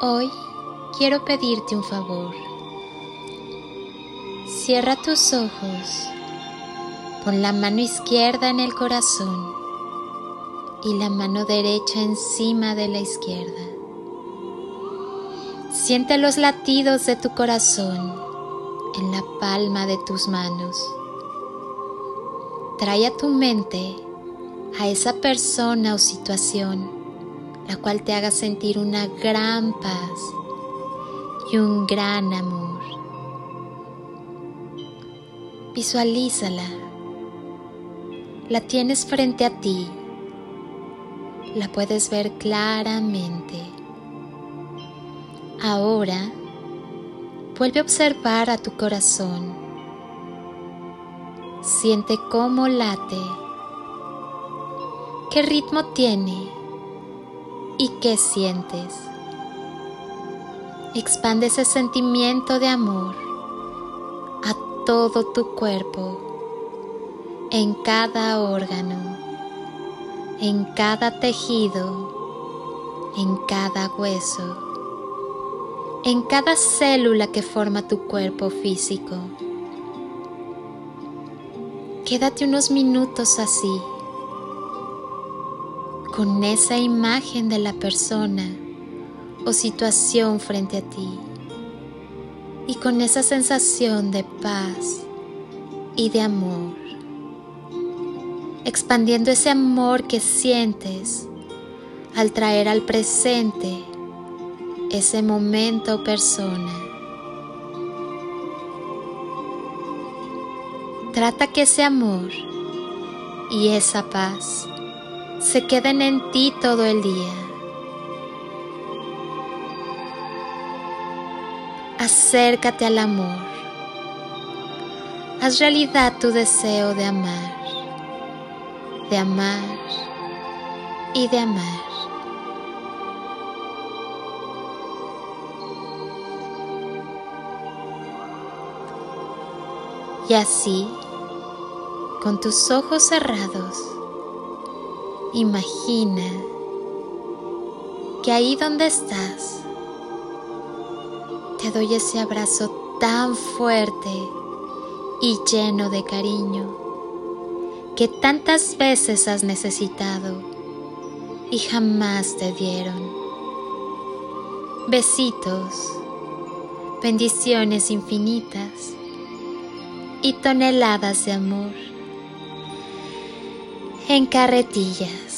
Hoy quiero pedirte un favor. Cierra tus ojos, pon la mano izquierda en el corazón y la mano derecha encima de la izquierda. Siente los latidos de tu corazón en la palma de tus manos. Trae a tu mente a esa persona o situación la cual te haga sentir una gran paz y un gran amor. Visualízala. La tienes frente a ti. La puedes ver claramente. Ahora vuelve a observar a tu corazón. Siente cómo late, qué ritmo tiene y qué sientes. Expande ese sentimiento de amor a todo tu cuerpo, en cada órgano, en cada tejido, en cada hueso, en cada célula que forma tu cuerpo físico. Quédate unos minutos así con esa imagen de la persona o situación frente a ti y con esa sensación de paz y de amor, expandiendo ese amor que sientes al traer al presente ese momento o persona. Trata que ese amor y esa paz se queden en ti todo el día. Acércate al amor. Haz realidad tu deseo de amar, de amar y de amar. Y así, con tus ojos cerrados, Imagina que ahí donde estás te doy ese abrazo tan fuerte y lleno de cariño que tantas veces has necesitado y jamás te dieron. Besitos, bendiciones infinitas y toneladas de amor en carretillas.